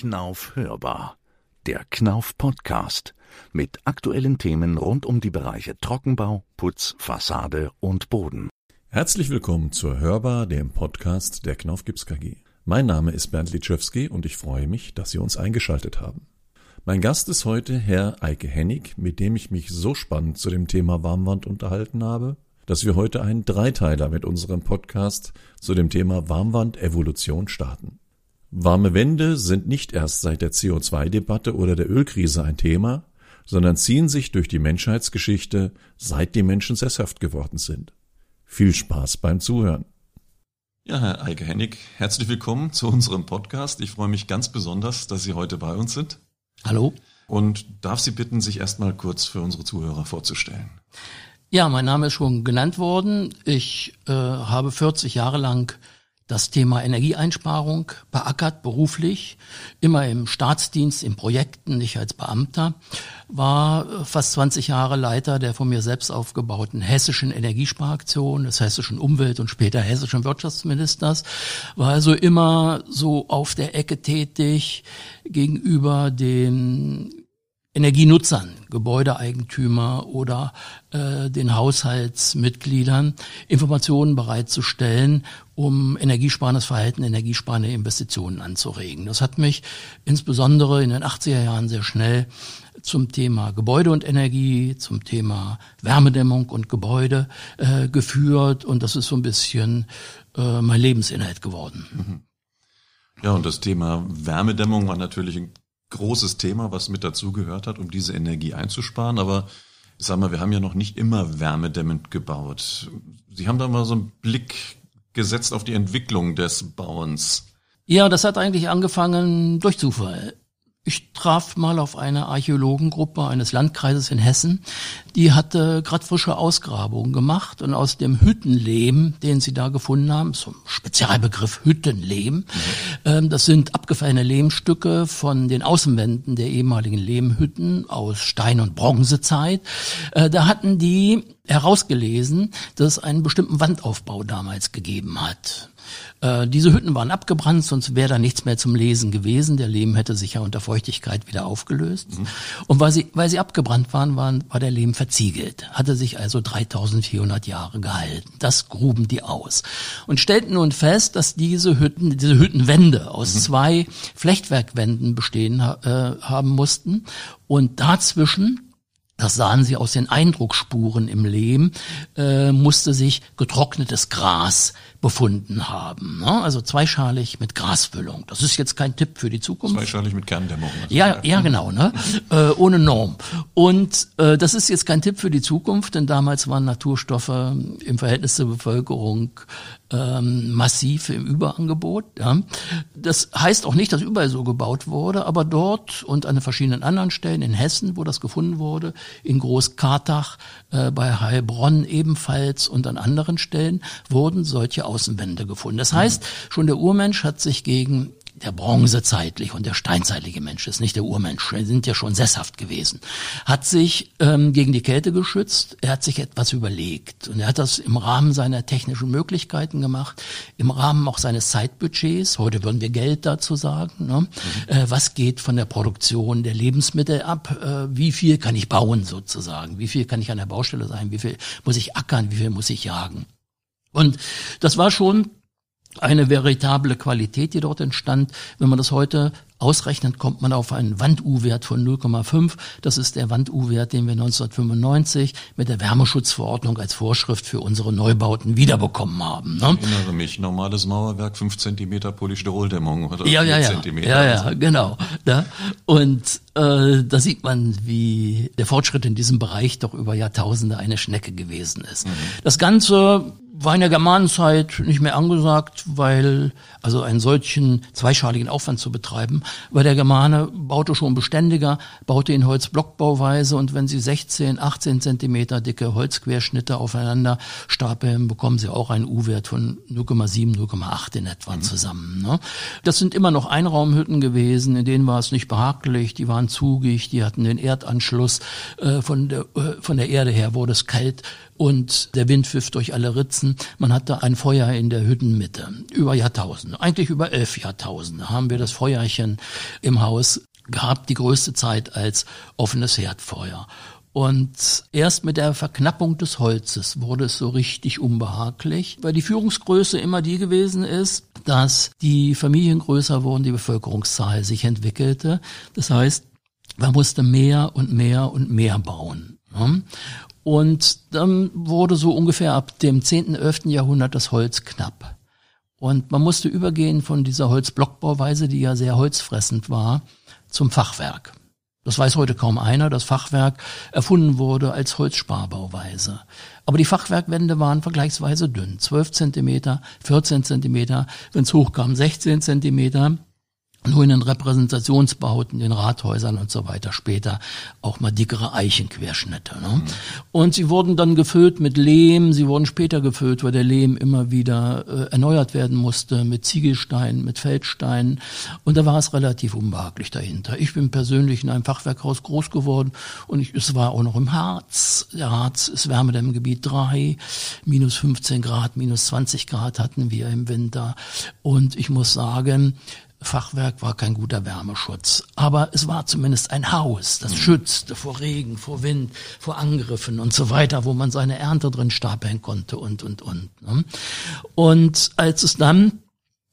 Knauf hörbar. Der Knauf Podcast mit aktuellen Themen rund um die Bereiche Trockenbau, Putz, Fassade und Boden. Herzlich willkommen zur Hörbar, dem Podcast der Knauf Gips KG. Mein Name ist Bernd Litschewski und ich freue mich, dass Sie uns eingeschaltet haben. Mein Gast ist heute Herr Eike Hennig, mit dem ich mich so spannend zu dem Thema Warmwand unterhalten habe, dass wir heute einen Dreiteiler mit unserem Podcast zu dem Thema Warmwand-Evolution starten. Warme Wände sind nicht erst seit der CO2-Debatte oder der Ölkrise ein Thema, sondern ziehen sich durch die Menschheitsgeschichte, seit die Menschen sesshaft geworden sind. Viel Spaß beim Zuhören. Ja, Herr Eike Hennig, herzlich willkommen zu unserem Podcast. Ich freue mich ganz besonders, dass Sie heute bei uns sind. Hallo. Und darf Sie bitten, sich erstmal kurz für unsere Zuhörer vorzustellen. Ja, mein Name ist schon genannt worden. Ich äh, habe 40 Jahre lang das Thema Energieeinsparung beackert, beruflich, immer im Staatsdienst, in Projekten, nicht als Beamter, war fast 20 Jahre Leiter der von mir selbst aufgebauten hessischen Energiesparaktion, des hessischen Umwelt- und später hessischen Wirtschaftsministers, war also immer so auf der Ecke tätig gegenüber den Energienutzern, Gebäudeeigentümer oder äh, den Haushaltsmitgliedern Informationen bereitzustellen, um energiesparendes Verhalten, energiesparende Investitionen anzuregen. Das hat mich insbesondere in den 80er Jahren sehr schnell zum Thema Gebäude und Energie, zum Thema Wärmedämmung und Gebäude äh, geführt und das ist so ein bisschen äh, mein Lebensinhalt geworden. Mhm. Ja, und das Thema Wärmedämmung war natürlich ein großes Thema, was mit dazugehört hat, um diese Energie einzusparen. Aber ich sag mal, wir haben ja noch nicht immer wärmedämmend gebaut. Sie haben da mal so einen Blick gesetzt auf die Entwicklung des Bauens. Ja, das hat eigentlich angefangen durch Zufall. Ich traf mal auf eine Archäologengruppe eines Landkreises in Hessen, die hatte gerade frische Ausgrabungen gemacht und aus dem Hüttenlehm, den sie da gefunden haben, so ein Spezialbegriff Hüttenlehm, mhm. ähm, das sind abgefallene Lehmstücke von den Außenwänden der ehemaligen Lehmhütten aus Stein- und Bronzezeit. Äh, da hatten die herausgelesen, dass es einen bestimmten Wandaufbau damals gegeben hat. Äh, diese Hütten waren abgebrannt, sonst wäre da nichts mehr zum Lesen gewesen. Der Lehm hätte sich ja unter Feuchtigkeit wieder aufgelöst. Mhm. Und weil sie, weil sie abgebrannt waren, waren, war der Lehm verziegelt, hatte sich also 3400 Jahre gehalten. Das gruben die aus und stellten nun fest, dass diese Hütten, diese Hüttenwände aus mhm. zwei Flechtwerkwänden bestehen äh, haben mussten und dazwischen das sahen sie aus den Eindruckspuren im Lehm, äh, musste sich getrocknetes Gras befunden haben. Ne? Also zweischalig mit Grasfüllung. Das ist jetzt kein Tipp für die Zukunft. Zweischalig mit Kerndämmung. Also ja, ja, genau, ne? äh, ohne Norm. Und äh, das ist jetzt kein Tipp für die Zukunft, denn damals waren Naturstoffe im Verhältnis zur Bevölkerung ähm, massiv im Überangebot. Ja. Das heißt auch nicht, dass überall so gebaut wurde, aber dort und an verschiedenen anderen Stellen in Hessen, wo das gefunden wurde, in Großkartach, äh, bei Heilbronn ebenfalls und an anderen Stellen wurden solche Außenwände gefunden. Das heißt, schon der Urmensch hat sich gegen der bronzezeitliche und der steinzeitliche Mensch ist nicht der Urmensch, wir sind ja schon sesshaft gewesen, hat sich ähm, gegen die Kälte geschützt, er hat sich etwas überlegt. Und er hat das im Rahmen seiner technischen Möglichkeiten gemacht, im Rahmen auch seines Zeitbudgets, heute würden wir Geld dazu sagen, ne? Mhm. Äh, was geht von der Produktion der Lebensmittel ab, äh, wie viel kann ich bauen sozusagen, wie viel kann ich an der Baustelle sein, wie viel muss ich ackern, wie viel muss ich jagen. Und das war schon eine veritable Qualität, die dort entstand. Wenn man das heute ausrechnet, kommt man auf einen Wand-U-Wert von 0,5. Das ist der Wand-U-Wert, den wir 1995 mit der Wärmeschutzverordnung als Vorschrift für unsere Neubauten wiederbekommen haben. Ne? Ich erinnere mich, normales Mauerwerk, 5 cm Polystyroldämmung oder ja, ja, ja. Zentimeter. Ja, ja, genau. Ja. Und äh, da sieht man, wie der Fortschritt in diesem Bereich doch über Jahrtausende eine Schnecke gewesen ist. Mhm. Das Ganze war in der Germanenzeit nicht mehr angesagt, weil also einen solchen zweischaligen Aufwand zu betreiben, weil der Germane baute schon beständiger, baute in Holzblockbauweise und wenn sie 16, 18 Zentimeter dicke Holzquerschnitte aufeinander stapeln, bekommen sie auch einen U-Wert von 0,7, 0,8 in etwa mhm. zusammen. Ne? Das sind immer noch Einraumhütten gewesen, in denen war es nicht behaglich, die waren zugig, die hatten den Erdanschluss, äh, von, der, äh, von der Erde her wurde es kalt und der Wind pfiff durch alle Ritzen gewesen. Man hatte ein Feuer in der Hüttenmitte über Jahrtausende, eigentlich über elf Jahrtausende haben wir das Feuerchen im Haus gehabt, die größte Zeit als offenes Herdfeuer. Und erst mit der Verknappung des Holzes wurde es so richtig unbehaglich, weil die Führungsgröße immer die gewesen ist, dass die Familien größer wurden, die Bevölkerungszahl sich entwickelte. Das heißt, man musste mehr und mehr und mehr bauen. Und dann wurde so ungefähr ab dem 10., 11. Jahrhundert das Holz knapp. Und man musste übergehen von dieser Holzblockbauweise, die ja sehr holzfressend war, zum Fachwerk. Das weiß heute kaum einer, dass Fachwerk erfunden wurde als Holzsparbauweise. Aber die Fachwerkwände waren vergleichsweise dünn. 12 Zentimeter, 14 Zentimeter, wenn es hochkam 16 Zentimeter nur in den Repräsentationsbauten, den Rathäusern und so weiter später auch mal dickere Eichenquerschnitte. Ne? Mhm. Und sie wurden dann gefüllt mit Lehm, sie wurden später gefüllt, weil der Lehm immer wieder äh, erneuert werden musste mit Ziegelsteinen, mit Feldsteinen und da war es relativ unbehaglich dahinter. Ich bin persönlich in einem Fachwerkhaus groß geworden und ich, es war auch noch im Harz. Der Harz ist Wärme im Gebiet 3, minus 15 Grad, minus 20 Grad hatten wir im Winter und ich muss sagen, Fachwerk war kein guter Wärmeschutz, aber es war zumindest ein Haus, das mhm. schützte vor Regen, vor Wind, vor Angriffen und so weiter, wo man seine Ernte drin stapeln konnte und, und, und. Ne? Und als es dann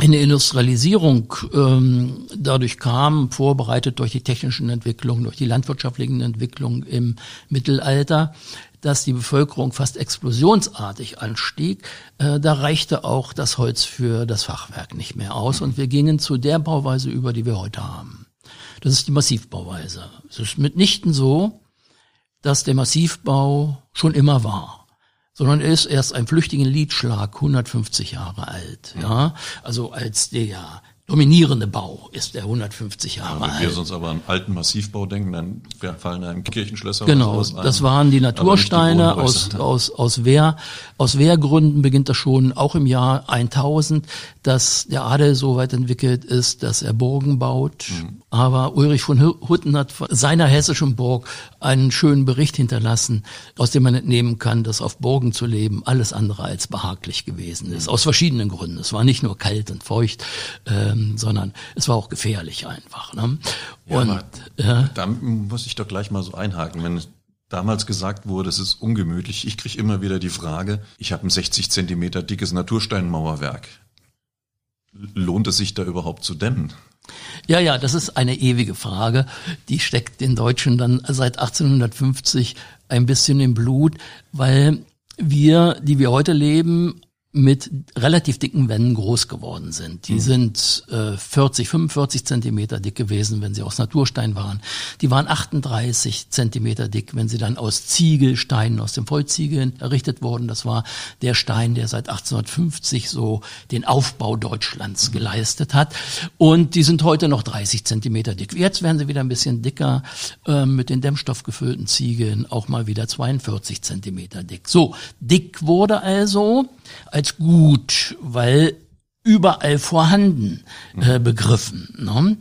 in der Industrialisierung ähm, dadurch kam, vorbereitet durch die technischen Entwicklungen, durch die landwirtschaftlichen Entwicklungen im Mittelalter, dass die Bevölkerung fast explosionsartig anstieg, äh, da reichte auch das Holz für das Fachwerk nicht mehr aus und wir gingen zu der Bauweise über, die wir heute haben. Das ist die Massivbauweise. Es ist mitnichten so, dass der Massivbau schon immer war sondern er ist erst ein flüchtigen Liedschlag 150 Jahre alt. Ja, also als der dominierende Bau ist der 150 Jahre ja, alt. Wenn wir sonst aber an alten Massivbau denken, dann fallen einem Kirchenschlösser Genau, ein, das waren die Natursteine die aus, aus, aus Wehr. Aus Wehrgründen beginnt das schon auch im Jahr 1000, dass der Adel so weit entwickelt ist, dass er Burgen baut. Mhm. Aber Ulrich von Hutten hat von seiner hessischen Burg einen schönen Bericht hinterlassen, aus dem man entnehmen kann, dass auf Burgen zu leben alles andere als behaglich gewesen ist. Aus verschiedenen Gründen. Es war nicht nur kalt und feucht, äh, ähm, sondern es war auch gefährlich einfach. Ne? Und ja, ja, da muss ich doch gleich mal so einhaken, wenn damals gesagt wurde, es ist ungemütlich. Ich kriege immer wieder die Frage, ich habe ein 60 Zentimeter dickes Natursteinmauerwerk. Lohnt es sich da überhaupt zu dämmen? Ja, ja, das ist eine ewige Frage. Die steckt den Deutschen dann seit 1850 ein bisschen im Blut, weil wir, die wir heute leben, mit relativ dicken Wänden groß geworden sind. Die mhm. sind äh, 40, 45 Zentimeter dick gewesen, wenn sie aus Naturstein waren. Die waren 38 Zentimeter dick, wenn sie dann aus Ziegelsteinen, aus dem Vollziegeln errichtet wurden. Das war der Stein, der seit 1850 so den Aufbau Deutschlands mhm. geleistet hat. Und die sind heute noch 30 Zentimeter dick. Jetzt werden sie wieder ein bisschen dicker, äh, mit den dämmstoffgefüllten Ziegeln auch mal wieder 42 Zentimeter dick. So, dick wurde also als gut, weil überall vorhanden äh, begriffen. Ne?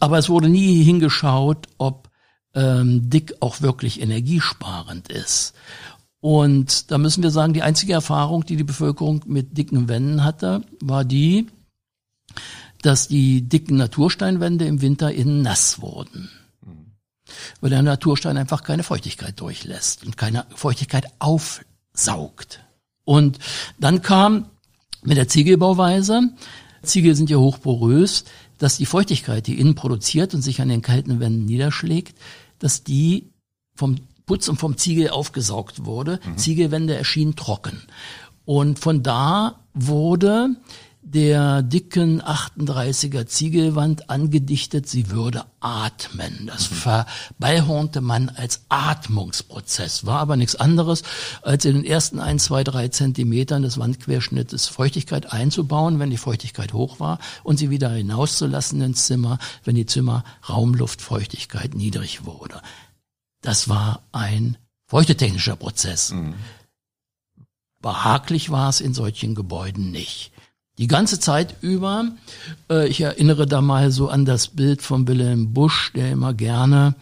Aber es wurde nie hingeschaut, ob ähm, Dick auch wirklich energiesparend ist. Und da müssen wir sagen, die einzige Erfahrung, die die Bevölkerung mit dicken Wänden hatte, war die, dass die dicken Natursteinwände im Winter innen nass wurden. Weil der Naturstein einfach keine Feuchtigkeit durchlässt und keine Feuchtigkeit aufsaugt. Und dann kam mit der Ziegelbauweise, Ziegel sind ja hochporös, dass die Feuchtigkeit, die innen produziert und sich an den kalten Wänden niederschlägt, dass die vom Putz und vom Ziegel aufgesaugt wurde. Mhm. Ziegelwände erschienen trocken. Und von da wurde der dicken 38er Ziegelwand angedichtet, sie würde atmen. Das mhm. verballhornte man als Atmungsprozess, war aber nichts anderes, als in den ersten ein, zwei, drei Zentimetern des Wandquerschnittes Feuchtigkeit einzubauen, wenn die Feuchtigkeit hoch war, und sie wieder hinauszulassen ins Zimmer, wenn die Zimmer Raumluftfeuchtigkeit niedrig wurde. Das war ein feuchtetechnischer Prozess. Mhm. Behaglich war es in solchen Gebäuden nicht. Die ganze Zeit über, äh, ich erinnere da mal so an das Bild von Wilhelm Busch, der immer gerne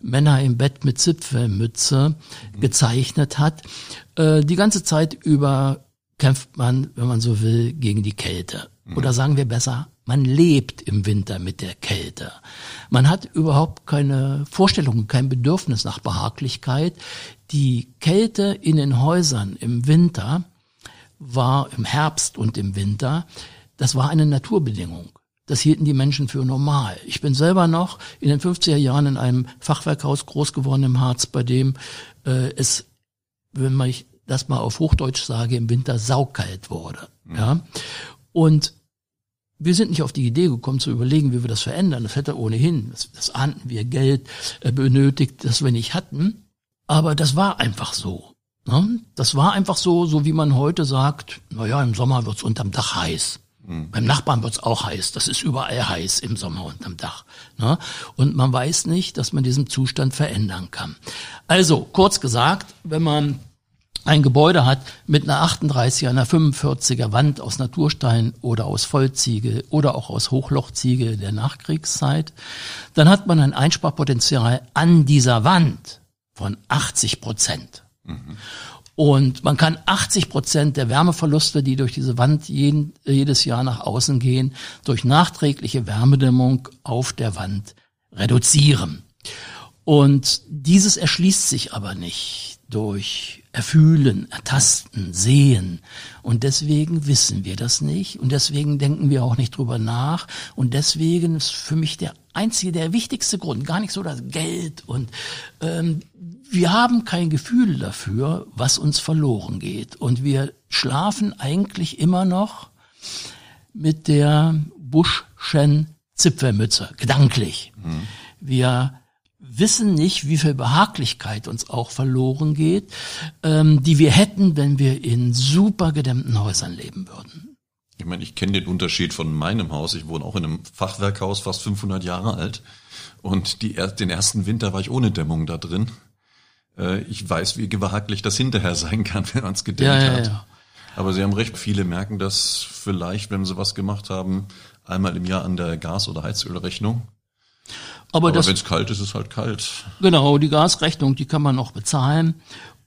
Männer im Bett mit Zipfelmütze gezeichnet hat. Äh, die ganze Zeit über kämpft man, wenn man so will, gegen die Kälte. Oder sagen wir besser, man lebt im Winter mit der Kälte. Man hat überhaupt keine Vorstellung, kein Bedürfnis nach Behaglichkeit. Die Kälte in den Häusern im Winter war im Herbst und im Winter, das war eine Naturbedingung. Das hielten die Menschen für normal. Ich bin selber noch in den 50er Jahren in einem Fachwerkhaus groß geworden im Harz, bei dem äh, es, wenn man das mal auf Hochdeutsch sage, im Winter saukalt wurde. Mhm. Ja. Und wir sind nicht auf die Idee gekommen zu überlegen, wie wir das verändern. Das hätte ohnehin, das, das ahnten wir, Geld äh, benötigt, das wir nicht hatten. Aber das war einfach so. Ne? Das war einfach so, so wie man heute sagt, na ja, im Sommer wird's unterm Dach heiß. Mhm. Beim Nachbarn wird's auch heiß. Das ist überall heiß im Sommer unterm Dach. Ne? Und man weiß nicht, dass man diesen Zustand verändern kann. Also, kurz gesagt, wenn man ein Gebäude hat mit einer 38er, einer 45er Wand aus Naturstein oder aus Vollziegel oder auch aus Hochlochziegel der Nachkriegszeit, dann hat man ein Einsparpotenzial an dieser Wand von 80 Prozent. Und man kann 80 Prozent der Wärmeverluste, die durch diese Wand jeden, jedes Jahr nach außen gehen, durch nachträgliche Wärmedämmung auf der Wand reduzieren. Und dieses erschließt sich aber nicht durch Erfühlen, Ertasten, Sehen. Und deswegen wissen wir das nicht. Und deswegen denken wir auch nicht drüber nach. Und deswegen ist für mich der einzige, der wichtigste Grund, gar nicht so das Geld. Und ähm, wir haben kein Gefühl dafür, was uns verloren geht. Und wir schlafen eigentlich immer noch mit der Buschschen Zipfelmütze, gedanklich. Mhm. Wir wissen nicht, wie viel Behaglichkeit uns auch verloren geht, ähm, die wir hätten, wenn wir in super gedämmten Häusern leben würden. Ich meine, ich kenne den Unterschied von meinem Haus. Ich wohne auch in einem Fachwerkhaus, fast 500 Jahre alt. Und die, den ersten Winter war ich ohne Dämmung da drin. Äh, ich weiß, wie behaglich das hinterher sein kann, wenn man es gedämmt ja, ja, hat. Ja. Aber Sie haben recht, viele merken das vielleicht, wenn sie was gemacht haben, einmal im Jahr an der Gas- oder Heizölrechnung. Aber, Aber wenn es kalt ist, ist es halt kalt. Genau, die Gasrechnung, die kann man noch bezahlen.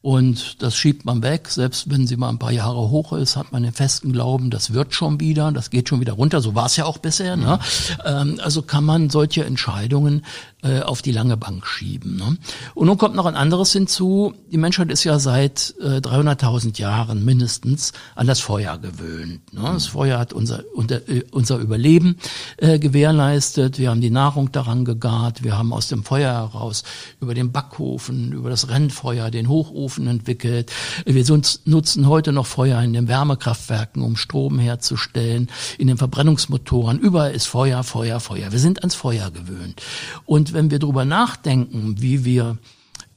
Und das schiebt man weg, selbst wenn sie mal ein paar Jahre hoch ist, hat man den festen Glauben, das wird schon wieder, das geht schon wieder runter. So war es ja auch bisher. Ne? Ähm, also kann man solche Entscheidungen äh, auf die lange Bank schieben. Ne? Und nun kommt noch ein anderes hinzu. Die Menschheit ist ja seit äh, 300.000 Jahren mindestens an das Feuer gewöhnt. Ne? Das Feuer hat unser, unter, äh, unser Überleben äh, gewährleistet. Wir haben die Nahrung daran gegart. Wir haben aus dem Feuer heraus über den Backofen, über das Rennfeuer, den Hochofen entwickelt. Wir nutzen heute noch Feuer in den Wärmekraftwerken, um Strom herzustellen, in den Verbrennungsmotoren. Überall ist Feuer, Feuer, Feuer. Wir sind ans Feuer gewöhnt. Und wenn wir darüber nachdenken, wie wir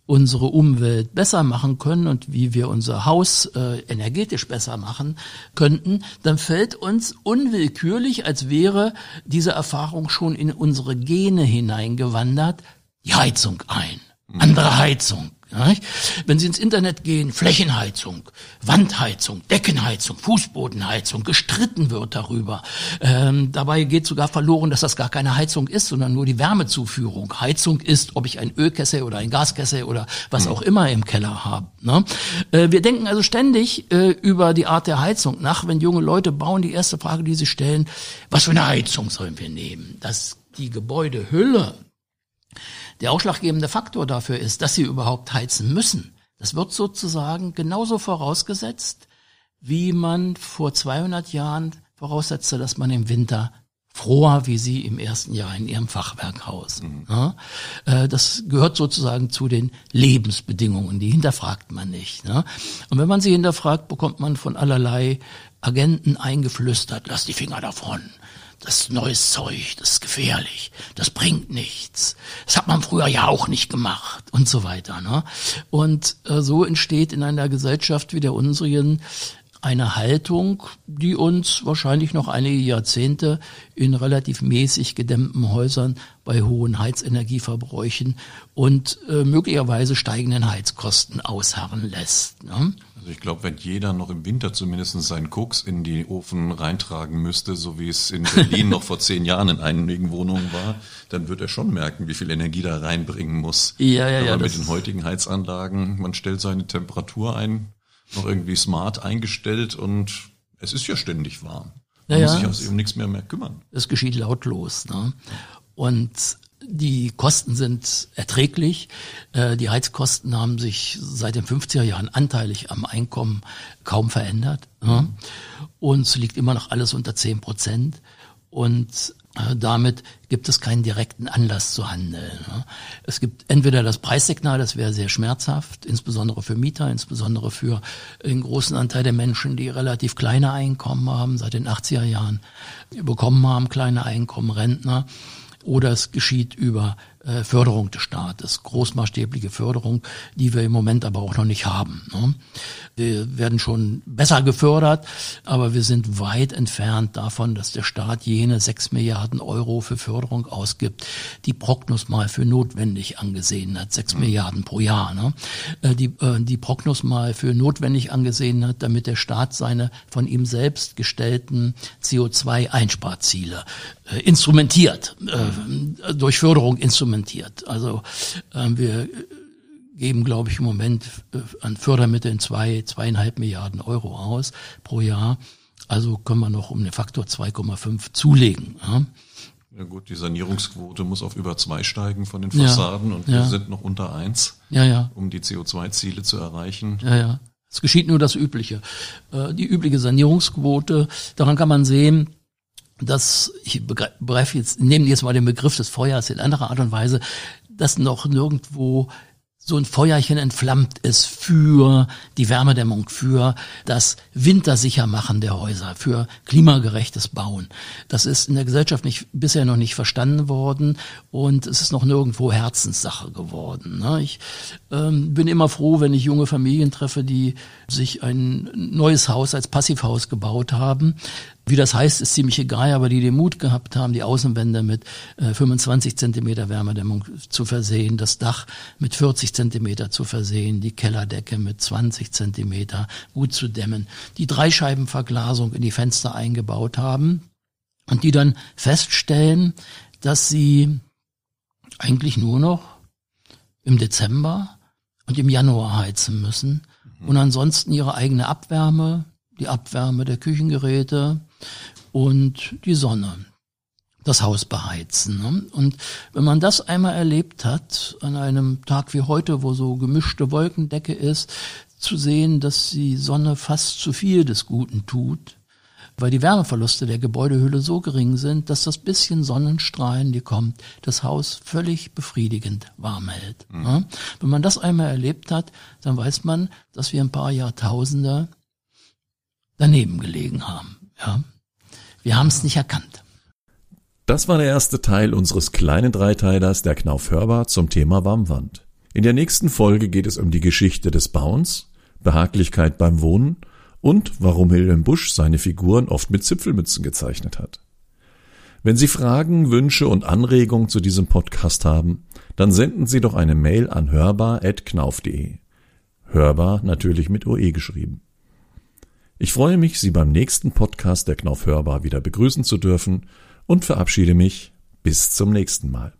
unsere Umwelt besser machen können und wie wir unser Haus äh, energetisch besser machen könnten, dann fällt uns unwillkürlich, als wäre diese Erfahrung schon in unsere Gene hineingewandert, die Heizung ein. Andere Heizung, wenn Sie ins Internet gehen, Flächenheizung, Wandheizung, Deckenheizung, Fußbodenheizung, gestritten wird darüber. Ähm, dabei geht sogar verloren, dass das gar keine Heizung ist, sondern nur die Wärmezuführung. Heizung ist, ob ich ein Ölkessel oder ein Gaskessel oder was auch immer im Keller habe. Ne? Äh, wir denken also ständig äh, über die Art der Heizung nach. Wenn junge Leute bauen, die erste Frage, die sie stellen, was für eine Heizung sollen wir nehmen? Dass die Gebäudehülle der ausschlaggebende Faktor dafür ist, dass sie überhaupt heizen müssen. Das wird sozusagen genauso vorausgesetzt, wie man vor 200 Jahren voraussetzte, dass man im Winter froher wie Sie im ersten Jahr in Ihrem Fachwerkhaus. Mhm. Ja, äh, das gehört sozusagen zu den Lebensbedingungen, die hinterfragt man nicht. Ne? Und wenn man sie hinterfragt, bekommt man von allerlei Agenten eingeflüstert, lass die Finger davon das ist neues Zeug, das ist gefährlich, das bringt nichts. Das hat man früher ja auch nicht gemacht und so weiter. Ne? Und äh, so entsteht in einer Gesellschaft wie der unsrigen eine Haltung, die uns wahrscheinlich noch einige Jahrzehnte in relativ mäßig gedämmten Häusern bei hohen Heizenergieverbräuchen und äh, möglicherweise steigenden Heizkosten ausharren lässt. Ne? Also ich glaube, wenn jeder noch im Winter zumindest seinen Koks in die Ofen reintragen müsste, so wie es in Berlin noch vor zehn Jahren in einigen Wohnungen war, dann wird er schon merken, wie viel Energie da reinbringen muss. Ja, ja, ja. Aber mit den heutigen Heizanlagen, man stellt seine Temperatur ein, noch irgendwie smart eingestellt und es ist ja ständig warm. Man ja, muss sich aus eben nichts mehr mehr kümmern. Es geschieht lautlos. Ne? Und die Kosten sind erträglich. Äh, die Heizkosten haben sich seit den 50er Jahren anteilig am Einkommen kaum verändert. Ne? Und es liegt immer noch alles unter 10 Prozent. Und damit gibt es keinen direkten Anlass zu handeln. Ne? Es gibt entweder das Preissignal, das wäre sehr schmerzhaft, insbesondere für Mieter, insbesondere für den großen Anteil der Menschen, die relativ kleine Einkommen haben, seit den 80er Jahren bekommen haben, kleine Einkommen, Rentner oder es geschieht über äh, Förderung des Staates, großmaßstäbliche Förderung, die wir im Moment aber auch noch nicht haben. Ne? Wir werden schon besser gefördert, aber wir sind weit entfernt davon, dass der Staat jene sechs Milliarden Euro für Förderung ausgibt, die Prognos mal für notwendig angesehen hat, sechs mhm. Milliarden pro Jahr. Ne? Äh, die, äh, die Prognos mal für notwendig angesehen hat, damit der Staat seine von ihm selbst gestellten CO2-Einsparziele äh, instrumentiert, äh, durch Förderung instrumentiert. Also äh, wir geben, glaube ich, im Moment äh, an Fördermitteln zwei, zweieinhalb Milliarden Euro aus pro Jahr. Also können wir noch um den Faktor 2,5 zulegen. Ja. Ja gut, die Sanierungsquote muss auf über zwei steigen von den Fassaden ja, und wir ja. sind noch unter eins, um die CO2-Ziele zu erreichen. Ja, ja. Es geschieht nur das Übliche. Äh, die übliche Sanierungsquote, daran kann man sehen, dass, ich begreife jetzt, nehmen jetzt mal den Begriff des Feuers in anderer Art und Weise, dass noch nirgendwo so ein Feuerchen entflammt ist für die Wärmedämmung, für das Wintersichermachen der Häuser, für klimagerechtes Bauen. Das ist in der Gesellschaft nicht, bisher noch nicht verstanden worden und es ist noch nirgendwo Herzenssache geworden. Ne? Ich ähm, bin immer froh, wenn ich junge Familien treffe, die sich ein neues Haus als Passivhaus gebaut haben, wie das heißt, ist ziemlich egal, aber die den Mut gehabt haben, die Außenwände mit äh, 25 Zentimeter Wärmedämmung zu versehen, das Dach mit 40 Zentimeter zu versehen, die Kellerdecke mit 20 Zentimeter gut zu dämmen, die Dreischeibenverglasung in die Fenster eingebaut haben und die dann feststellen, dass sie eigentlich nur noch im Dezember und im Januar heizen müssen und ansonsten ihre eigene Abwärme, die Abwärme der Küchengeräte und die Sonne das Haus beheizen. Ne? Und wenn man das einmal erlebt hat, an einem Tag wie heute, wo so gemischte Wolkendecke ist, zu sehen, dass die Sonne fast zu viel des Guten tut, weil die Wärmeverluste der Gebäudehülle so gering sind, dass das bisschen Sonnenstrahlen, die kommt, das Haus völlig befriedigend warm hält. Mhm. Ne? Wenn man das einmal erlebt hat, dann weiß man, dass wir ein paar Jahrtausende daneben gelegen haben. Ja. Wir haben es nicht erkannt. Das war der erste Teil unseres kleinen Dreiteilers der Knauf Hörbar zum Thema Warmwand. In der nächsten Folge geht es um die Geschichte des Bauens, Behaglichkeit beim Wohnen und warum Wilhelm Busch seine Figuren oft mit Zipfelmützen gezeichnet hat. Wenn Sie Fragen, Wünsche und Anregungen zu diesem Podcast haben, dann senden Sie doch eine Mail an hörbar.knauf.de. Hörbar natürlich mit OE geschrieben. Ich freue mich, Sie beim nächsten Podcast der Knauf Hörbar wieder begrüßen zu dürfen und verabschiede mich bis zum nächsten Mal.